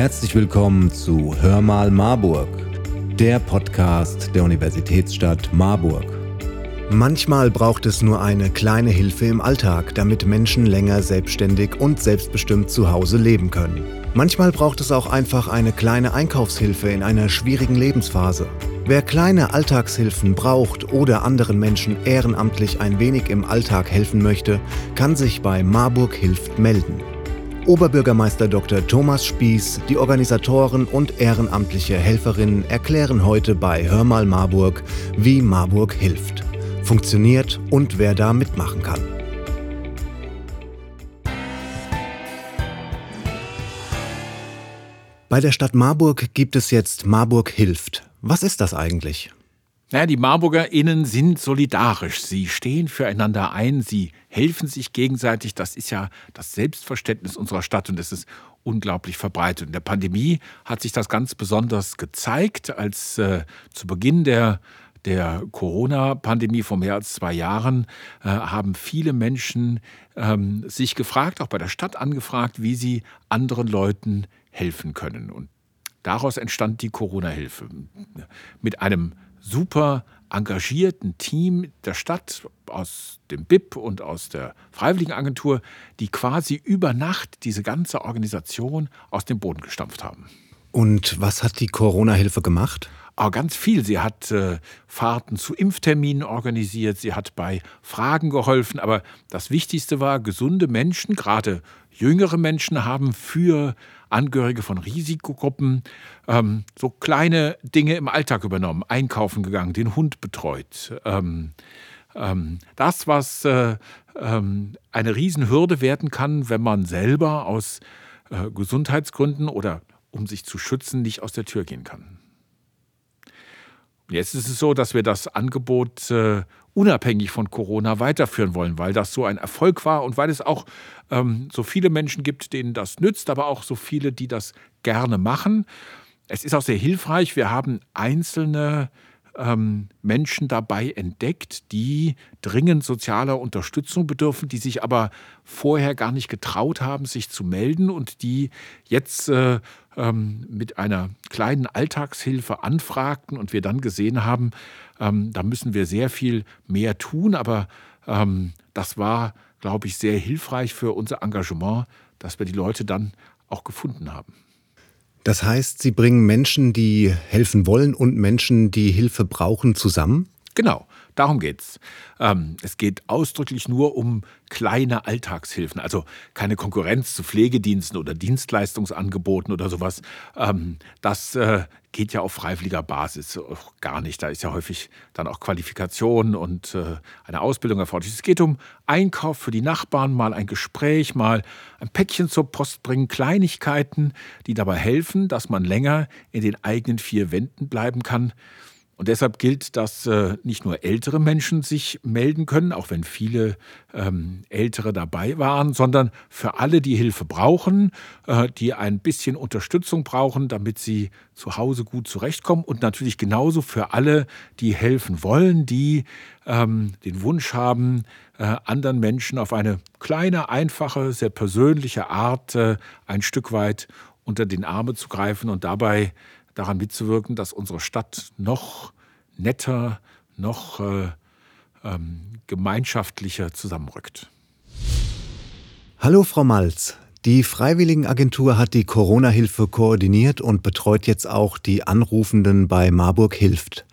Herzlich willkommen zu Hör mal Marburg, der Podcast der Universitätsstadt Marburg. Manchmal braucht es nur eine kleine Hilfe im Alltag, damit Menschen länger selbstständig und selbstbestimmt zu Hause leben können. Manchmal braucht es auch einfach eine kleine Einkaufshilfe in einer schwierigen Lebensphase. Wer kleine Alltagshilfen braucht oder anderen Menschen ehrenamtlich ein wenig im Alltag helfen möchte, kann sich bei Marburg Hilft melden. Oberbürgermeister Dr. Thomas Spieß, die Organisatoren und ehrenamtliche Helferinnen erklären heute bei Hör mal Marburg, wie Marburg hilft, funktioniert und wer da mitmachen kann. Bei der Stadt Marburg gibt es jetzt Marburg hilft. Was ist das eigentlich? Naja, die MarburgerInnen sind solidarisch. Sie stehen füreinander ein, sie helfen sich gegenseitig. Das ist ja das Selbstverständnis unserer Stadt und es ist unglaublich verbreitet. In der Pandemie hat sich das ganz besonders gezeigt, als äh, zu Beginn der der Corona-Pandemie vor mehr als zwei Jahren äh, haben viele Menschen ähm, sich gefragt, auch bei der Stadt angefragt, wie sie anderen Leuten helfen können. Und daraus entstand die Corona-Hilfe. Mit einem super engagierten Team der Stadt aus dem BIP und aus der Freiwilligenagentur, die quasi über Nacht diese ganze Organisation aus dem Boden gestampft haben. Und was hat die Corona-Hilfe gemacht? Aber ganz viel. Sie hat äh, Fahrten zu Impfterminen organisiert, sie hat bei Fragen geholfen. Aber das Wichtigste war, gesunde Menschen, gerade jüngere Menschen, haben für Angehörige von Risikogruppen ähm, so kleine Dinge im Alltag übernommen, einkaufen gegangen, den Hund betreut. Ähm, ähm, das, was äh, ähm, eine Riesenhürde werden kann, wenn man selber aus äh, Gesundheitsgründen oder um sich zu schützen nicht aus der Tür gehen kann. Jetzt ist es so, dass wir das Angebot äh, unabhängig von Corona weiterführen wollen, weil das so ein Erfolg war und weil es auch ähm, so viele Menschen gibt, denen das nützt, aber auch so viele, die das gerne machen. Es ist auch sehr hilfreich. Wir haben einzelne ähm, Menschen dabei entdeckt, die dringend sozialer Unterstützung bedürfen, die sich aber vorher gar nicht getraut haben, sich zu melden und die jetzt äh, ähm, mit einer kleinen Alltagshilfe anfragten und wir dann gesehen haben, ähm, da müssen wir sehr viel mehr tun, aber ähm, das war, glaube ich, sehr hilfreich für unser Engagement, dass wir die Leute dann auch gefunden haben. Das heißt, Sie bringen Menschen, die helfen wollen und Menschen, die Hilfe brauchen, zusammen? Genau. Darum geht's. Ähm, es geht ausdrücklich nur um kleine Alltagshilfen, also keine Konkurrenz zu Pflegediensten oder Dienstleistungsangeboten oder sowas. Ähm, das äh, geht ja auf freiwilliger Basis gar nicht. Da ist ja häufig dann auch Qualifikation und äh, eine Ausbildung erforderlich. Es geht um Einkauf für die Nachbarn, mal ein Gespräch, mal ein Päckchen zur Post bringen, Kleinigkeiten, die dabei helfen, dass man länger in den eigenen vier Wänden bleiben kann. Und deshalb gilt, dass äh, nicht nur ältere Menschen sich melden können, auch wenn viele ähm, Ältere dabei waren, sondern für alle, die Hilfe brauchen, äh, die ein bisschen Unterstützung brauchen, damit sie zu Hause gut zurechtkommen. Und natürlich genauso für alle, die helfen wollen, die ähm, den Wunsch haben, äh, anderen Menschen auf eine kleine, einfache, sehr persönliche Art äh, ein Stück weit unter den Arme zu greifen und dabei daran mitzuwirken, dass unsere Stadt noch netter, noch äh, ähm, gemeinschaftlicher zusammenrückt. Hallo Frau Malz. Die Freiwilligenagentur hat die Corona-Hilfe koordiniert und betreut jetzt auch die Anrufenden bei Marburg Hilft.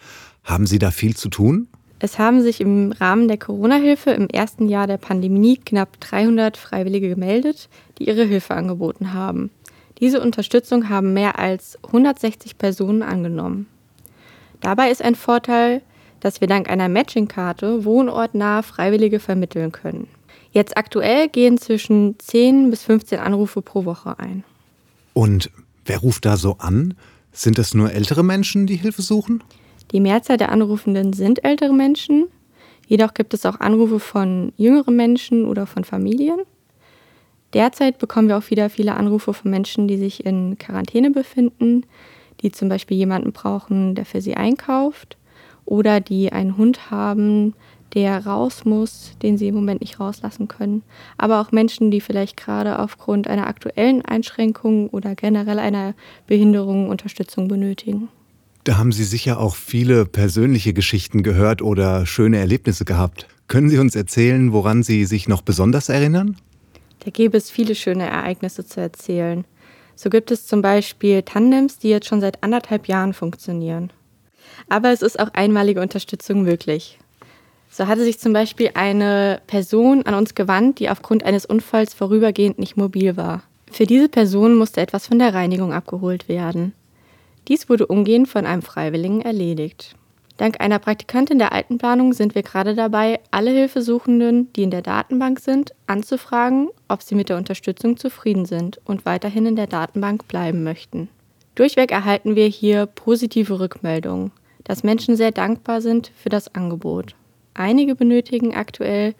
Haben Sie da viel zu tun? Es haben sich im Rahmen der Corona-Hilfe im ersten Jahr der Pandemie knapp 300 Freiwillige gemeldet, die ihre Hilfe angeboten haben. Diese Unterstützung haben mehr als 160 Personen angenommen. Dabei ist ein Vorteil, dass wir dank einer Matching-Karte wohnortnah Freiwillige vermitteln können. Jetzt aktuell gehen zwischen 10 bis 15 Anrufe pro Woche ein. Und wer ruft da so an? Sind es nur ältere Menschen, die Hilfe suchen? Die Mehrzahl der Anrufenden sind ältere Menschen. Jedoch gibt es auch Anrufe von jüngeren Menschen oder von Familien. Derzeit bekommen wir auch wieder viele Anrufe von Menschen, die sich in Quarantäne befinden, die zum Beispiel jemanden brauchen, der für sie einkauft oder die einen Hund haben, der raus muss, den sie im Moment nicht rauslassen können. Aber auch Menschen, die vielleicht gerade aufgrund einer aktuellen Einschränkung oder generell einer Behinderung Unterstützung benötigen. Da haben Sie sicher auch viele persönliche Geschichten gehört oder schöne Erlebnisse gehabt. Können Sie uns erzählen, woran Sie sich noch besonders erinnern? Da gäbe es viele schöne Ereignisse zu erzählen. So gibt es zum Beispiel Tandems, die jetzt schon seit anderthalb Jahren funktionieren. Aber es ist auch einmalige Unterstützung möglich. So hatte sich zum Beispiel eine Person an uns gewandt, die aufgrund eines Unfalls vorübergehend nicht mobil war. Für diese Person musste etwas von der Reinigung abgeholt werden. Dies wurde umgehend von einem Freiwilligen erledigt. Dank einer Praktikantin der Altenplanung sind wir gerade dabei, alle Hilfesuchenden, die in der Datenbank sind, anzufragen, ob sie mit der Unterstützung zufrieden sind und weiterhin in der Datenbank bleiben möchten. Durchweg erhalten wir hier positive Rückmeldungen, dass Menschen sehr dankbar sind für das Angebot. Einige benötigen aktuell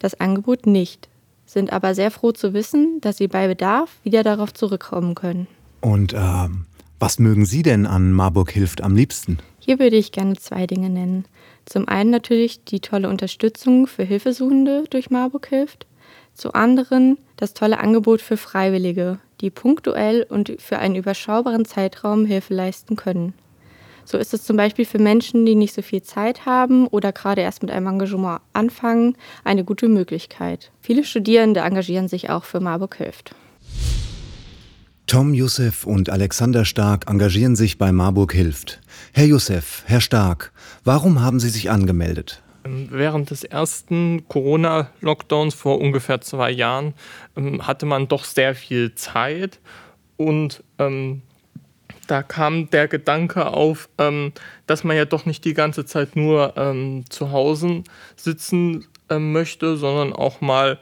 das Angebot nicht, sind aber sehr froh zu wissen, dass sie bei Bedarf wieder darauf zurückkommen können. Und ähm, was mögen Sie denn an Marburg hilft am liebsten? Hier würde ich gerne zwei Dinge nennen. Zum einen natürlich die tolle Unterstützung für Hilfesuchende durch Marburg hilft. Zu anderen das tolle Angebot für Freiwillige, die punktuell und für einen überschaubaren Zeitraum Hilfe leisten können. So ist es zum Beispiel für Menschen, die nicht so viel Zeit haben oder gerade erst mit einem Engagement anfangen, eine gute Möglichkeit. Viele Studierende engagieren sich auch für Marburg hilft. Tom Youssef und Alexander Stark engagieren sich bei Marburg hilft. Herr Youssef, Herr Stark, warum haben Sie sich angemeldet? Ähm, während des ersten Corona-Lockdowns vor ungefähr zwei Jahren ähm, hatte man doch sehr viel Zeit und ähm, da kam der Gedanke auf, ähm, dass man ja doch nicht die ganze Zeit nur ähm, zu Hause sitzen ähm, möchte, sondern auch mal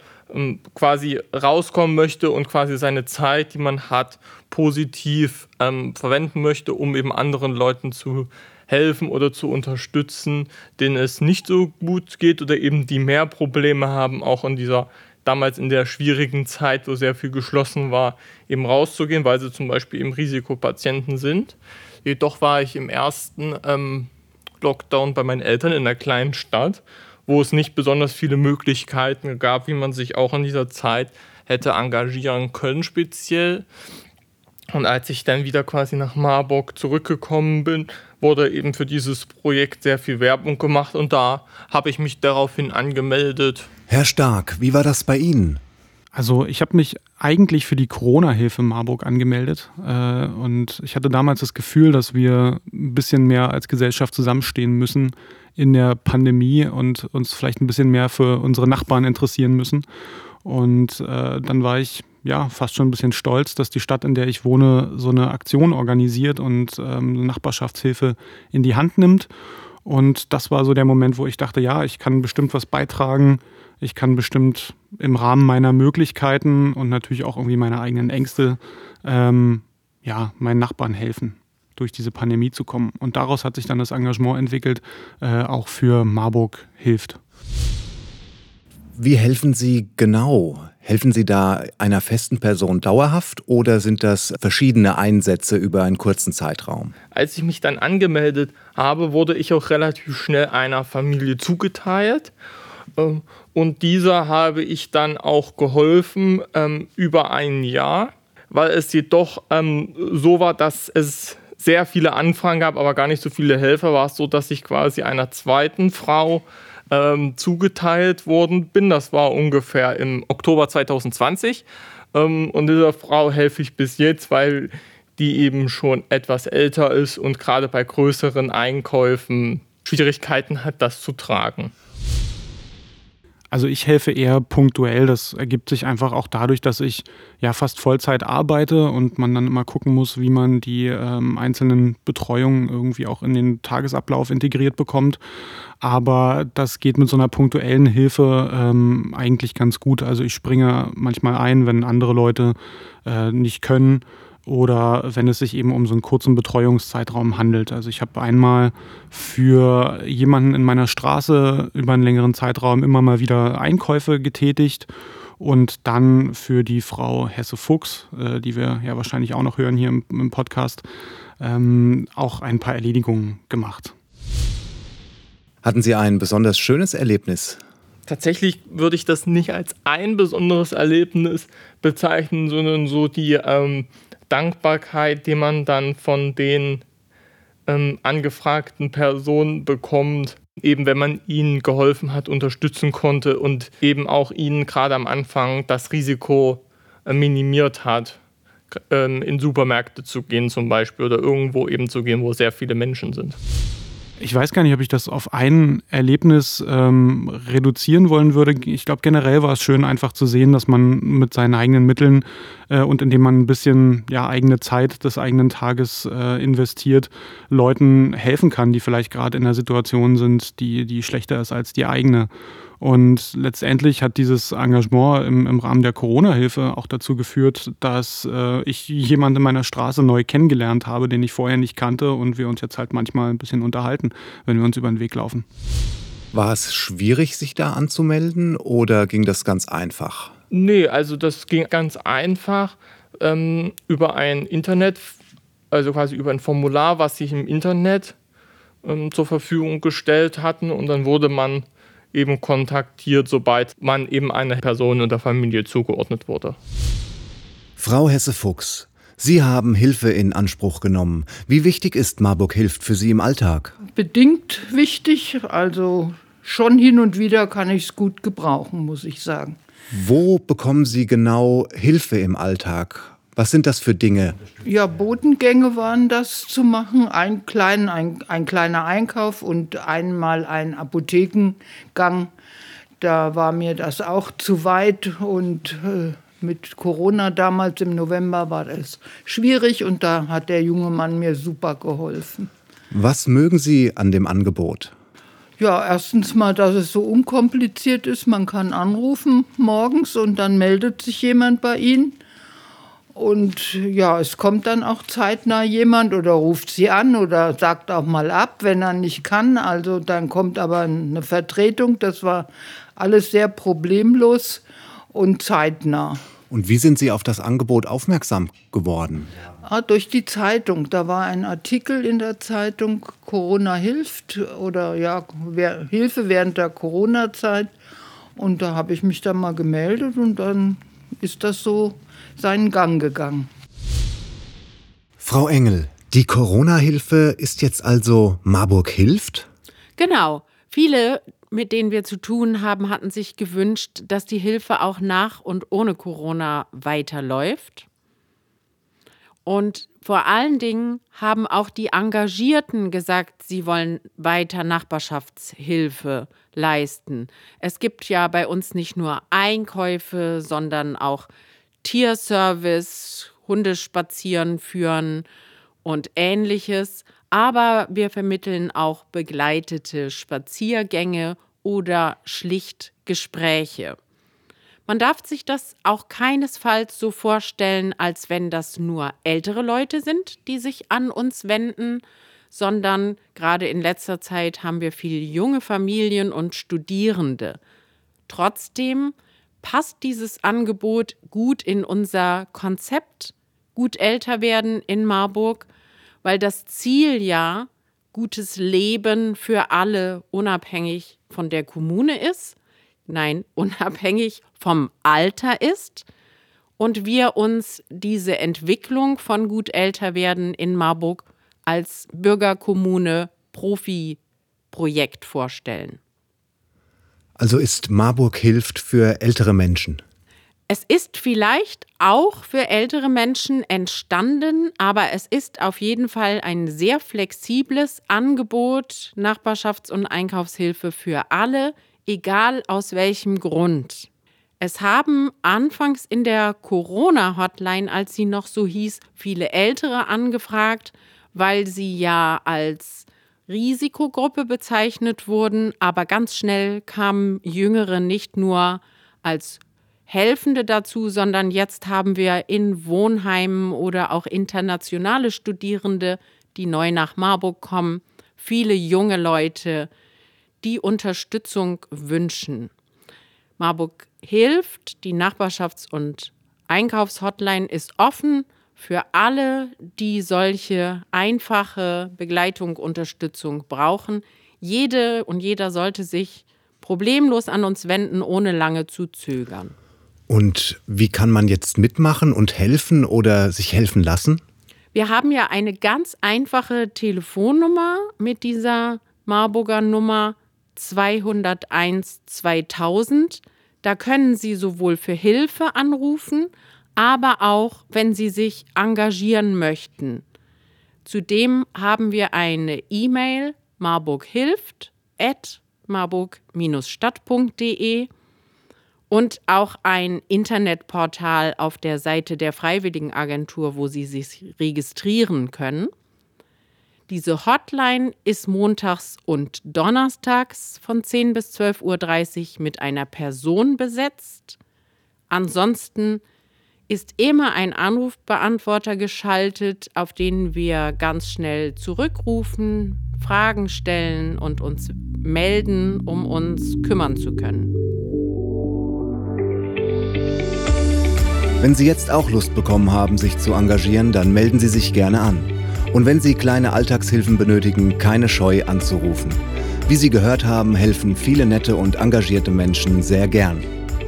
quasi rauskommen möchte und quasi seine Zeit, die man hat, positiv ähm, verwenden möchte, um eben anderen Leuten zu helfen oder zu unterstützen, denen es nicht so gut geht oder eben die mehr Probleme haben, auch in dieser damals in der schwierigen Zeit, wo sehr viel geschlossen war, eben rauszugehen, weil sie zum Beispiel eben Risikopatienten sind. Jedoch war ich im ersten ähm, Lockdown bei meinen Eltern in einer kleinen Stadt wo es nicht besonders viele Möglichkeiten gab, wie man sich auch in dieser Zeit hätte engagieren können, speziell. Und als ich dann wieder quasi nach Marburg zurückgekommen bin, wurde eben für dieses Projekt sehr viel Werbung gemacht und da habe ich mich daraufhin angemeldet. Herr Stark, wie war das bei Ihnen? Also ich habe mich eigentlich für die Corona-Hilfe Marburg angemeldet äh, und ich hatte damals das Gefühl, dass wir ein bisschen mehr als Gesellschaft zusammenstehen müssen in der Pandemie und uns vielleicht ein bisschen mehr für unsere Nachbarn interessieren müssen. Und äh, dann war ich ja fast schon ein bisschen stolz, dass die Stadt, in der ich wohne, so eine Aktion organisiert und ähm, Nachbarschaftshilfe in die Hand nimmt. Und das war so der Moment, wo ich dachte, ja, ich kann bestimmt was beitragen. Ich kann bestimmt im Rahmen meiner Möglichkeiten und natürlich auch irgendwie meiner eigenen Ängste ähm, ja, meinen Nachbarn helfen durch diese Pandemie zu kommen. Und daraus hat sich dann das Engagement entwickelt, äh, auch für Marburg hilft. Wie helfen Sie genau? Helfen Sie da einer festen Person dauerhaft oder sind das verschiedene Einsätze über einen kurzen Zeitraum? Als ich mich dann angemeldet habe, wurde ich auch relativ schnell einer Familie zugeteilt. Und dieser habe ich dann auch geholfen ähm, über ein Jahr, weil es jedoch ähm, so war, dass es sehr viele Anfragen gab, aber gar nicht so viele Helfer, war es so, dass ich quasi einer zweiten Frau ähm, zugeteilt worden bin. Das war ungefähr im Oktober 2020. Ähm, und dieser Frau helfe ich bis jetzt, weil die eben schon etwas älter ist und gerade bei größeren Einkäufen Schwierigkeiten hat, das zu tragen. Also ich helfe eher punktuell. Das ergibt sich einfach auch dadurch, dass ich ja fast Vollzeit arbeite und man dann immer gucken muss, wie man die ähm, einzelnen Betreuungen irgendwie auch in den Tagesablauf integriert bekommt. Aber das geht mit so einer punktuellen Hilfe ähm, eigentlich ganz gut. Also ich springe manchmal ein, wenn andere Leute äh, nicht können oder wenn es sich eben um so einen kurzen Betreuungszeitraum handelt. Also ich habe einmal für jemanden in meiner Straße über einen längeren Zeitraum immer mal wieder Einkäufe getätigt und dann für die Frau Hesse Fuchs, äh, die wir ja wahrscheinlich auch noch hören hier im, im Podcast, ähm, auch ein paar Erledigungen gemacht. Hatten Sie ein besonders schönes Erlebnis? Tatsächlich würde ich das nicht als ein besonderes Erlebnis bezeichnen, sondern so die ähm, Dankbarkeit, die man dann von den ähm, angefragten Personen bekommt, eben wenn man ihnen geholfen hat, unterstützen konnte und eben auch ihnen gerade am Anfang das Risiko äh, minimiert hat, ähm, in Supermärkte zu gehen zum Beispiel oder irgendwo eben zu gehen, wo sehr viele Menschen sind. Ich weiß gar nicht, ob ich das auf ein Erlebnis ähm, reduzieren wollen würde. Ich glaube, generell war es schön, einfach zu sehen, dass man mit seinen eigenen Mitteln äh, und indem man ein bisschen ja, eigene Zeit des eigenen Tages äh, investiert, Leuten helfen kann, die vielleicht gerade in einer Situation sind, die, die schlechter ist als die eigene. Und letztendlich hat dieses Engagement im, im Rahmen der Corona-Hilfe auch dazu geführt, dass äh, ich jemanden in meiner Straße neu kennengelernt habe, den ich vorher nicht kannte und wir uns jetzt halt manchmal ein bisschen unterhalten, wenn wir uns über den Weg laufen. War es schwierig, sich da anzumelden oder ging das ganz einfach? Nee, also das ging ganz einfach ähm, über ein Internet, also quasi über ein Formular, was sich im Internet ähm, zur Verfügung gestellt hatten und dann wurde man eben kontaktiert, sobald man eben einer Person oder Familie zugeordnet wurde. Frau Hesse-Fuchs, Sie haben Hilfe in Anspruch genommen. Wie wichtig ist Marburg Hilft für Sie im Alltag? Bedingt wichtig, also schon hin und wieder kann ich es gut gebrauchen, muss ich sagen. Wo bekommen Sie genau Hilfe im Alltag? Was sind das für Dinge? Ja, Bodengänge waren das zu machen, ein, klein, ein, ein kleiner Einkauf und einmal ein Apothekengang. Da war mir das auch zu weit und äh, mit Corona damals im November war das schwierig und da hat der junge Mann mir super geholfen. Was mögen Sie an dem Angebot? Ja, erstens mal, dass es so unkompliziert ist. Man kann anrufen morgens und dann meldet sich jemand bei Ihnen. Und ja, es kommt dann auch zeitnah jemand oder ruft sie an oder sagt auch mal ab, wenn er nicht kann. Also dann kommt aber eine Vertretung. Das war alles sehr problemlos und zeitnah. Und wie sind Sie auf das Angebot aufmerksam geworden? Ah, durch die Zeitung. Da war ein Artikel in der Zeitung, Corona hilft oder ja, Hilfe während der Corona-Zeit. Und da habe ich mich dann mal gemeldet und dann ist das so seinen Gang gegangen. Frau Engel, die Corona-Hilfe ist jetzt also Marburg hilft? Genau. Viele, mit denen wir zu tun haben, hatten sich gewünscht, dass die Hilfe auch nach und ohne Corona weiterläuft. Und vor allen Dingen haben auch die Engagierten gesagt, sie wollen weiter Nachbarschaftshilfe leisten. Es gibt ja bei uns nicht nur Einkäufe, sondern auch Tierservice, Hundespazieren führen und ähnliches. Aber wir vermitteln auch begleitete Spaziergänge oder schlicht Gespräche. Man darf sich das auch keinesfalls so vorstellen, als wenn das nur ältere Leute sind, die sich an uns wenden, sondern gerade in letzter Zeit haben wir viele junge Familien und Studierende. Trotzdem passt dieses Angebot gut in unser Konzept gut älter werden in Marburg, weil das Ziel ja gutes Leben für alle unabhängig von der Kommune ist nein, unabhängig vom Alter ist und wir uns diese Entwicklung von gut älter werden in Marburg als Bürgerkommune Profi-Projekt vorstellen. Also ist Marburg hilft für ältere Menschen. Es ist vielleicht auch für ältere Menschen entstanden, aber es ist auf jeden Fall ein sehr flexibles Angebot, Nachbarschafts- und Einkaufshilfe für alle, egal aus welchem Grund. Es haben anfangs in der Corona-Hotline, als sie noch so hieß, viele Ältere angefragt, weil sie ja als Risikogruppe bezeichnet wurden, aber ganz schnell kamen Jüngere nicht nur als Helfende dazu, sondern jetzt haben wir in Wohnheimen oder auch internationale Studierende, die neu nach Marburg kommen, viele junge Leute, die Unterstützung wünschen. Marburg hilft, die Nachbarschafts- und Einkaufshotline ist offen für alle, die solche einfache Begleitung, Unterstützung brauchen. jede und jeder sollte sich problemlos an uns wenden, ohne lange zu zögern. Und wie kann man jetzt mitmachen und helfen oder sich helfen lassen? Wir haben ja eine ganz einfache Telefonnummer mit dieser Marburger Nummer 201 2000. Da können Sie sowohl für Hilfe anrufen, aber auch, wenn Sie sich engagieren möchten. Zudem haben wir eine E-Mail Marburg hilft at marburg-stadt.de und auch ein Internetportal auf der Seite der Freiwilligenagentur, wo Sie sich registrieren können. Diese Hotline ist montags und donnerstags von 10 bis 12.30 Uhr mit einer Person besetzt. Ansonsten ist immer ein Anrufbeantworter geschaltet, auf den wir ganz schnell zurückrufen, Fragen stellen und uns melden, um uns kümmern zu können. Wenn Sie jetzt auch Lust bekommen haben, sich zu engagieren, dann melden Sie sich gerne an. Und wenn Sie kleine Alltagshilfen benötigen, keine Scheu anzurufen. Wie Sie gehört haben, helfen viele nette und engagierte Menschen sehr gern.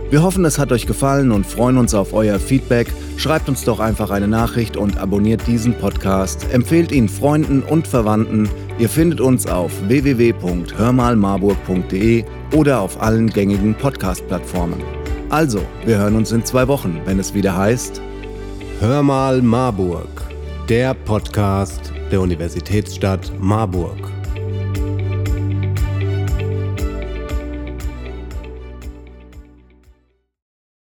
Wir hoffen, es hat euch gefallen und freuen uns auf euer Feedback. Schreibt uns doch einfach eine Nachricht und abonniert diesen Podcast. Empfehlt ihn Freunden und Verwandten. Ihr findet uns auf www.hörmalmarburg.de oder auf allen gängigen Podcast-Plattformen. Also, wir hören uns in zwei Wochen, wenn es wieder heißt Hör mal Marburg, der Podcast der Universitätsstadt Marburg.